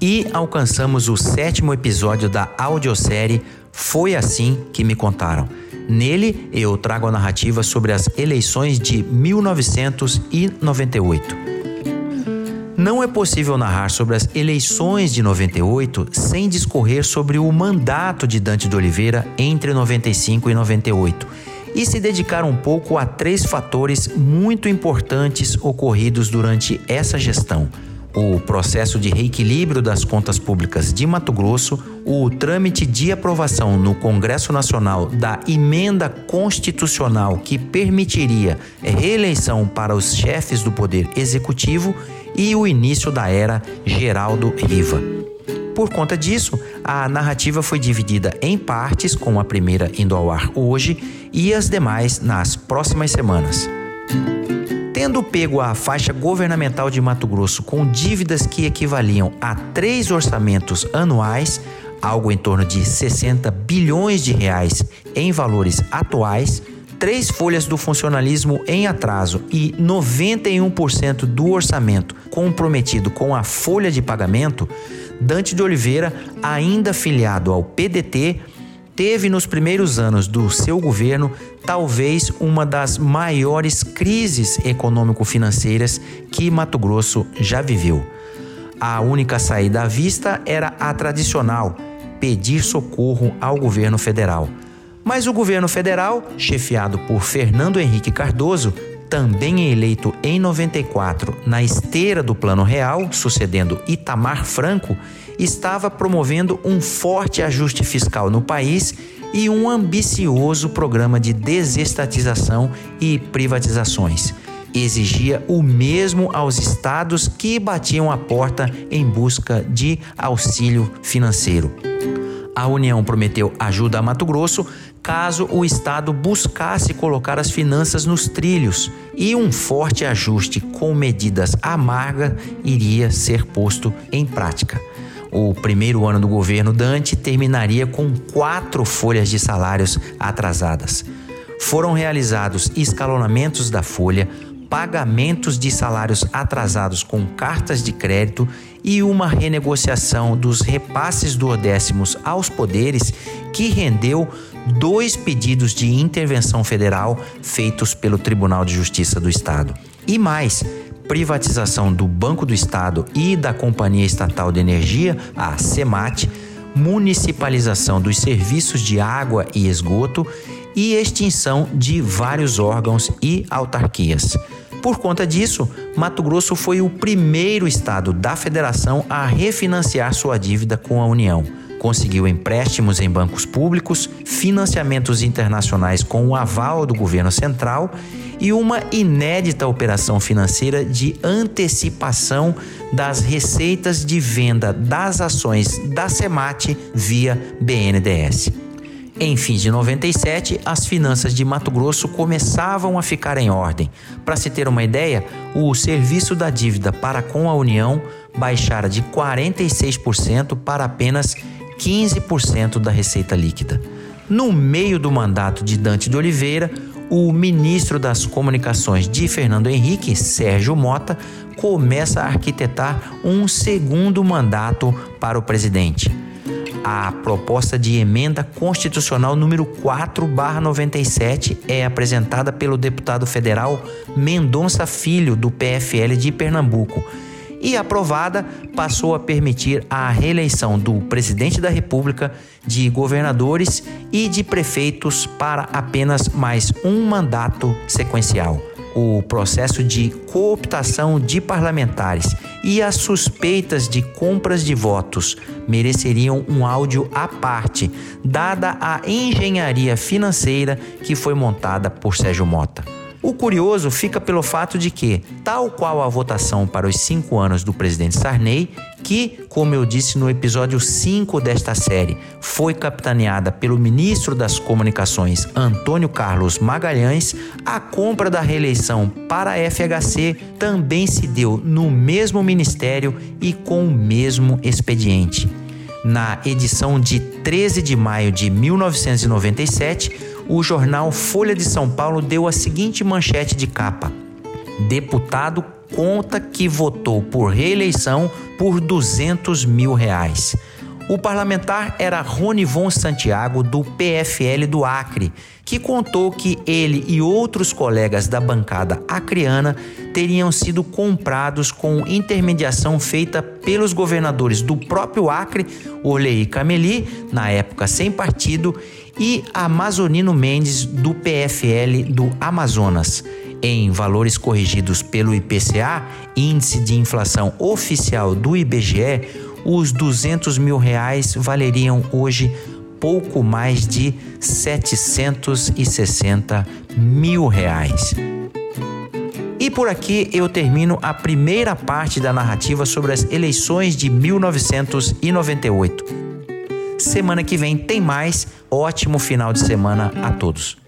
e alcançamos o sétimo episódio da audiosérie Foi Assim Que Me Contaram. Nele, eu trago a narrativa sobre as eleições de 1998. Não é possível narrar sobre as eleições de 98 sem discorrer sobre o mandato de Dante de Oliveira entre 95 e 98 e se dedicar um pouco a três fatores muito importantes ocorridos durante essa gestão o processo de reequilíbrio das contas públicas de Mato Grosso, o trâmite de aprovação no Congresso Nacional da emenda constitucional que permitiria reeleição para os chefes do Poder Executivo e o início da era Geraldo Riva. Por conta disso, a narrativa foi dividida em partes, com a primeira indo ao ar hoje e as demais nas próximas semanas. Tendo pego a faixa governamental de Mato Grosso com dívidas que equivaliam a três orçamentos anuais, algo em torno de 60 bilhões de reais em valores atuais, três folhas do funcionalismo em atraso e 91% do orçamento comprometido com a folha de pagamento, Dante de Oliveira, ainda filiado ao PDT, teve nos primeiros anos do seu governo talvez uma das maiores crises econômico-financeiras que Mato Grosso já viveu. A única saída à vista era a tradicional: pedir socorro ao governo federal. Mas o governo federal, chefiado por Fernando Henrique Cardoso, também eleito em 94 na esteira do Plano Real, sucedendo Itamar Franco, estava promovendo um forte ajuste fiscal no país e um ambicioso programa de desestatização e privatizações. Exigia o mesmo aos estados que batiam a porta em busca de auxílio financeiro. A União prometeu ajuda a Mato Grosso caso o Estado buscasse colocar as finanças nos trilhos e um forte ajuste com medidas amargas iria ser posto em prática. O primeiro ano do governo Dante terminaria com quatro folhas de salários atrasadas. Foram realizados escalonamentos da folha, pagamentos de salários atrasados com cartas de crédito e uma renegociação dos repasses duodécimos aos poderes que rendeu dois pedidos de intervenção federal feitos pelo Tribunal de Justiça do Estado. E mais, privatização do Banco do Estado e da Companhia Estatal de Energia, a CEMAT, municipalização dos serviços de água e esgoto e extinção de vários órgãos e autarquias. Por conta disso, Mato Grosso foi o primeiro estado da federação a refinanciar sua dívida com a União. Conseguiu empréstimos em bancos públicos, financiamentos internacionais com o aval do governo central e uma inédita operação financeira de antecipação das receitas de venda das ações da SEMAT via BNDES. Em fins de 97, as finanças de Mato Grosso começavam a ficar em ordem. Para se ter uma ideia, o serviço da dívida para com a União baixara de 46% para apenas 15% da receita líquida. No meio do mandato de Dante de Oliveira, o ministro das Comunicações de Fernando Henrique, Sérgio Mota, começa a arquitetar um segundo mandato para o presidente. A proposta de emenda constitucional número 4/97 é apresentada pelo deputado federal Mendonça Filho do PFL de Pernambuco e aprovada, passou a permitir a reeleição do presidente da República, de governadores e de prefeitos para apenas mais um mandato sequencial. O processo de cooptação de parlamentares e as suspeitas de compras de votos mereceriam um áudio à parte, dada a engenharia financeira que foi montada por Sérgio Mota. O curioso fica pelo fato de que, tal qual a votação para os cinco anos do presidente Sarney, que, como eu disse no episódio 5 desta série, foi capitaneada pelo ministro das Comunicações Antônio Carlos Magalhães, a compra da reeleição para a FHC também se deu no mesmo ministério e com o mesmo expediente. Na edição de 13 de maio de 1997, o jornal Folha de São Paulo deu a seguinte manchete de capa: Deputado conta que votou por reeleição por 200 mil reais. O parlamentar era Ronivon Santiago, do PFL do Acre, que contou que ele e outros colegas da bancada acreana teriam sido comprados com intermediação feita pelos governadores do próprio Acre, Orley Cameli, na época sem partido, e Amazonino Mendes, do PFL do Amazonas. Em valores corrigidos pelo IPCA, índice de inflação oficial do IBGE, os 200 mil reais valeriam hoje pouco mais de 760 mil reais. E por aqui eu termino a primeira parte da narrativa sobre as eleições de 1998. Semana que vem tem mais. Ótimo final de semana a todos.